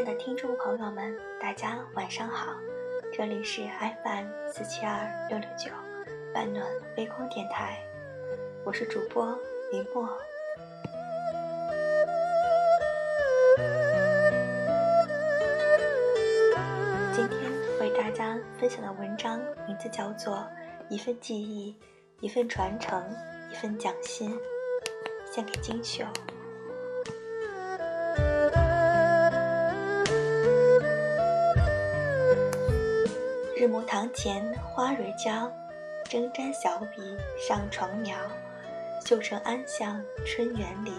爱的听众朋友们，大家晚上好，这里是 FM 四七二六六九半暖微光电台，我是主播林墨。今天为大家分享的文章名字叫做《一份记忆，一份传承，一份匠心》，献给金秀。日暮堂前花蕊娇，争沾小笔上床描。绣成安巷春园里，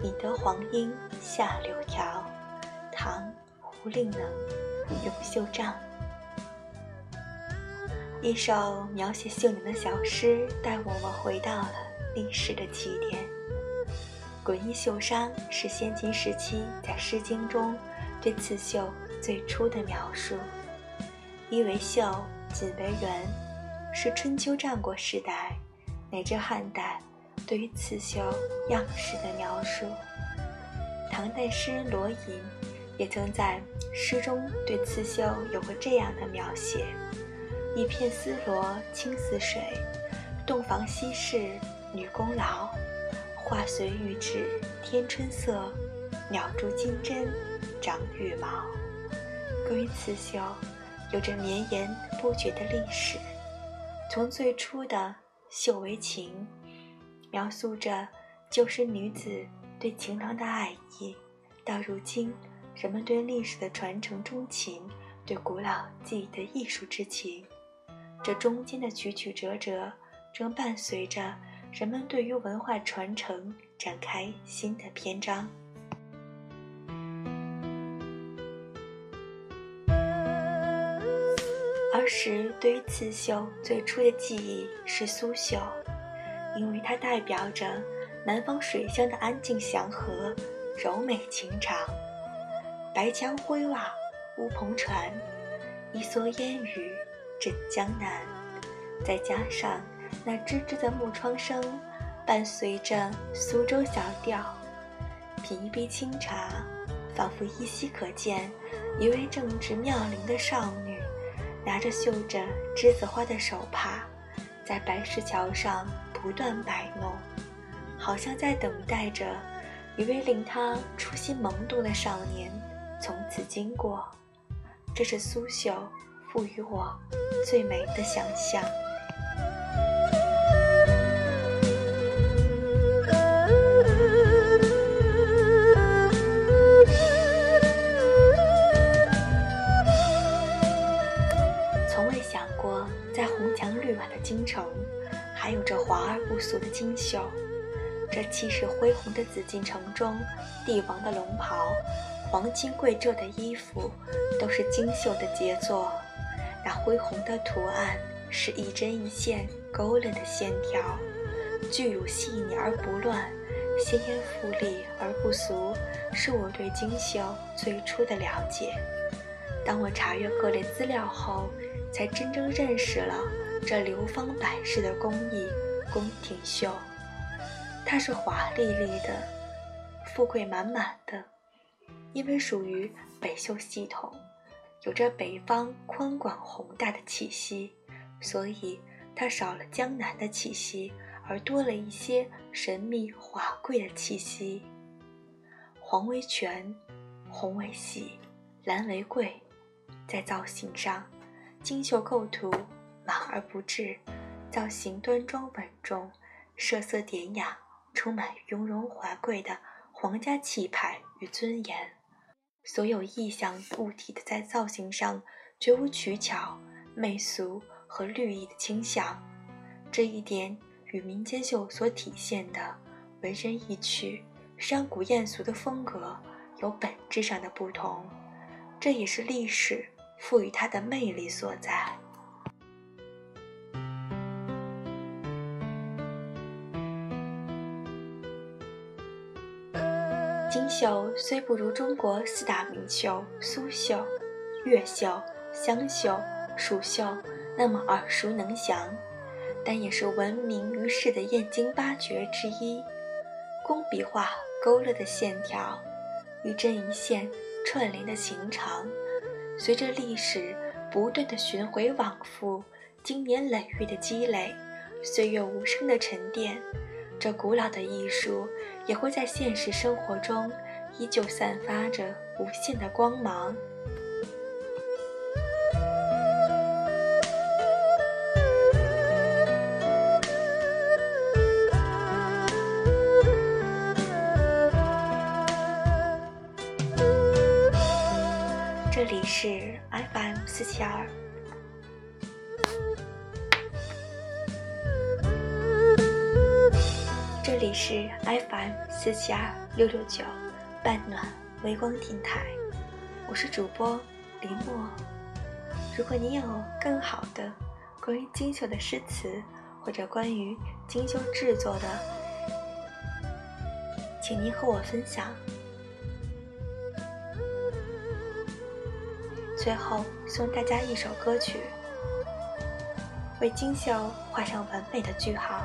引得黄莺下柳条。唐·胡令能，咏绣帐。一首描写秀年的小诗，带我们回到了历史的起点。滚衣绣裳是先秦时期在《诗经》中对刺绣最初的描述。衣为袖，锦为纶，是春秋战国时代乃至汉代对于刺绣样式的描述。唐代诗人罗隐也曾在诗中对刺绣有过这样的描写：一片丝罗青似水，洞房西事女功劳。画随玉指添春色，鸟筑金针长羽毛。关于刺绣。有着绵延不绝的历史，从最初的绣为情，描述着旧时女子对情郎的爱意，到如今人们对历史的传承钟情，对古老记忆的艺术之情，这中间的曲曲折折，正伴随着人们对于文化传承展开新的篇章。当时对于刺绣最初的记忆是苏绣，因为它代表着南方水乡的安静祥和、柔美情长。白墙灰瓦乌篷船，一蓑烟雨枕江南。再加上那吱吱的木窗声，伴随着苏州小调，品一杯清茶，仿佛依稀可见一位正值妙龄的少女。拿着绣着栀子花的手帕，在白石桥上不断摆弄，好像在等待着一位令他初心萌动的少年从此经过。这是苏绣赋予我最美的想象。在红墙绿瓦的京城还有着华而不俗的金绣，这气势恢宏的紫禁城中，帝王的龙袍、黄金贵胄的衣服，都是金绣的杰作。那恢宏的图案是一针一线勾勒的线条，巨乳细腻而不乱，鲜艳富丽而不俗，是我对金绣最初的了解。当我查阅各类资料后，才真正认识了。这流芳百世的工艺宫廷绣，它是华丽丽的，富贵满满的，因为属于北绣系统，有着北方宽广宏大的气息，所以它少了江南的气息，而多了一些神秘华贵的气息。黄为全，红为喜，蓝为贵，在造型上，精绣构图。马而不滞，造型端庄稳重，色色典雅，充满雍容华贵的皇家气派与尊严。所有意象物体的在造型上绝无取巧、媚俗和绿意的倾向。这一点与民间绣所体现的文人意趣、商古艳俗的风格有本质上的不同。这也是历史赋予它的魅力所在。金绣虽不如中国四大名绣苏绣、越绣、湘绣、蜀绣那么耳熟能详，但也是闻名于世的燕京八绝之一。工笔画勾勒的线条，一针一线串联的情长，随着历史不断的循回往复，经年累月的积累，岁月无声的沉淀，这古老的艺术也会在现实生活中依旧散发着无限的光芒。是 FM 四七二，这里是 FM 四七二六六九半暖微光电台，我是主播林墨。如果你有更好的关于精修的诗词，或者关于精修制作的，请您和我分享。最后送大家一首歌曲，为金秀画上完美的句号。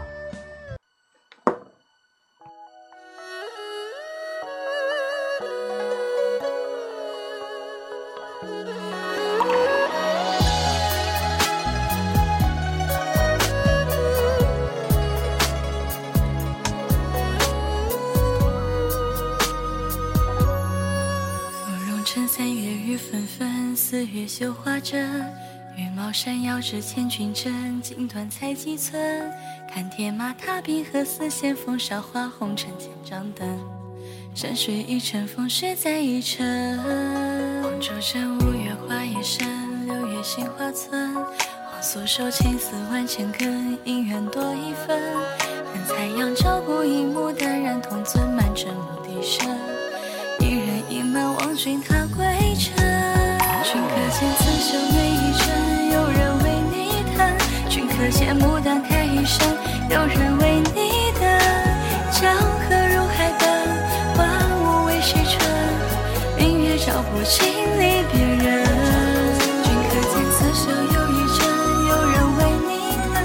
月绣花针，羽毛扇摇指千军阵，锦缎裁几寸？看铁马踏冰河，丝线风韶华红尘千帐灯。山水一程，风雪再一程。黄州镇五月花叶深，六月杏花村。黄素手青丝万千根，姻缘多一分。看残阳照孤影，牡丹染铜樽，满城牧笛声。一人一门望君踏生，有人为你等。江河入海奔，万物为谁春？明月照不尽离别人。君可见刺绣又一针，有人为你疼。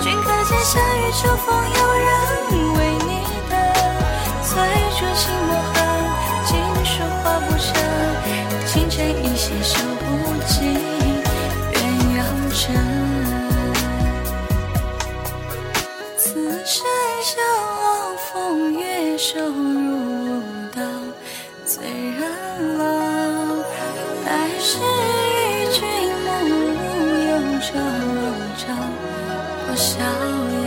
君可见夏雨秋风，收入刀醉人老，来世与君暮暮游朝朝多逍遥。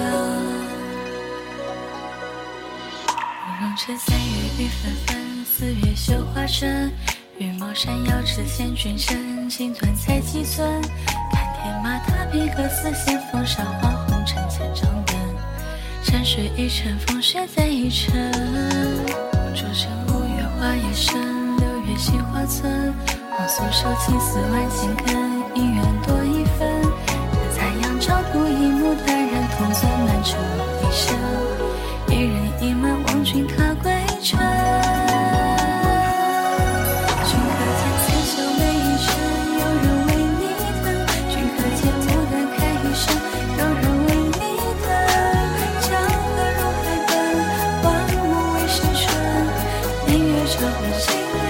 芙蓉城三月雨纷纷，四月绣花针。羽毛扇遥指千军阵，锦缎裁几寸？看天马踏冰河，丝线风沙花红尘千帐灯。山水一程，风雪再一程。红烛城五月花叶深，六月杏花村。黄素手青丝万千根，姻缘多一分。等残阳照孤影，牡丹染铜樽，满城牧笛心。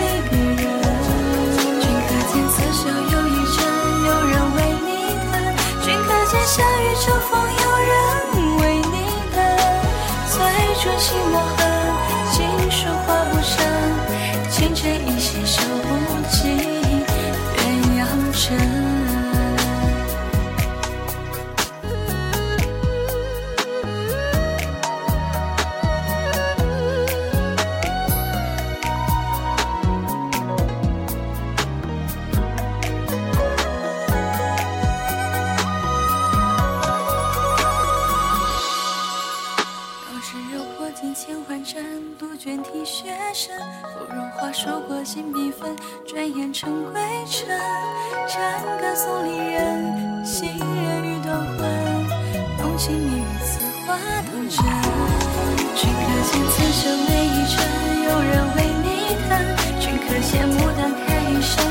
柔破尽千环针，杜鹃啼血声。芙蓉花疏过锦笔分，转眼成归尘。战歌送离人，新人欲断魂。浓情蜜语似花真。君可见，此生每一程，有人为你等。君可见，牡丹开一生。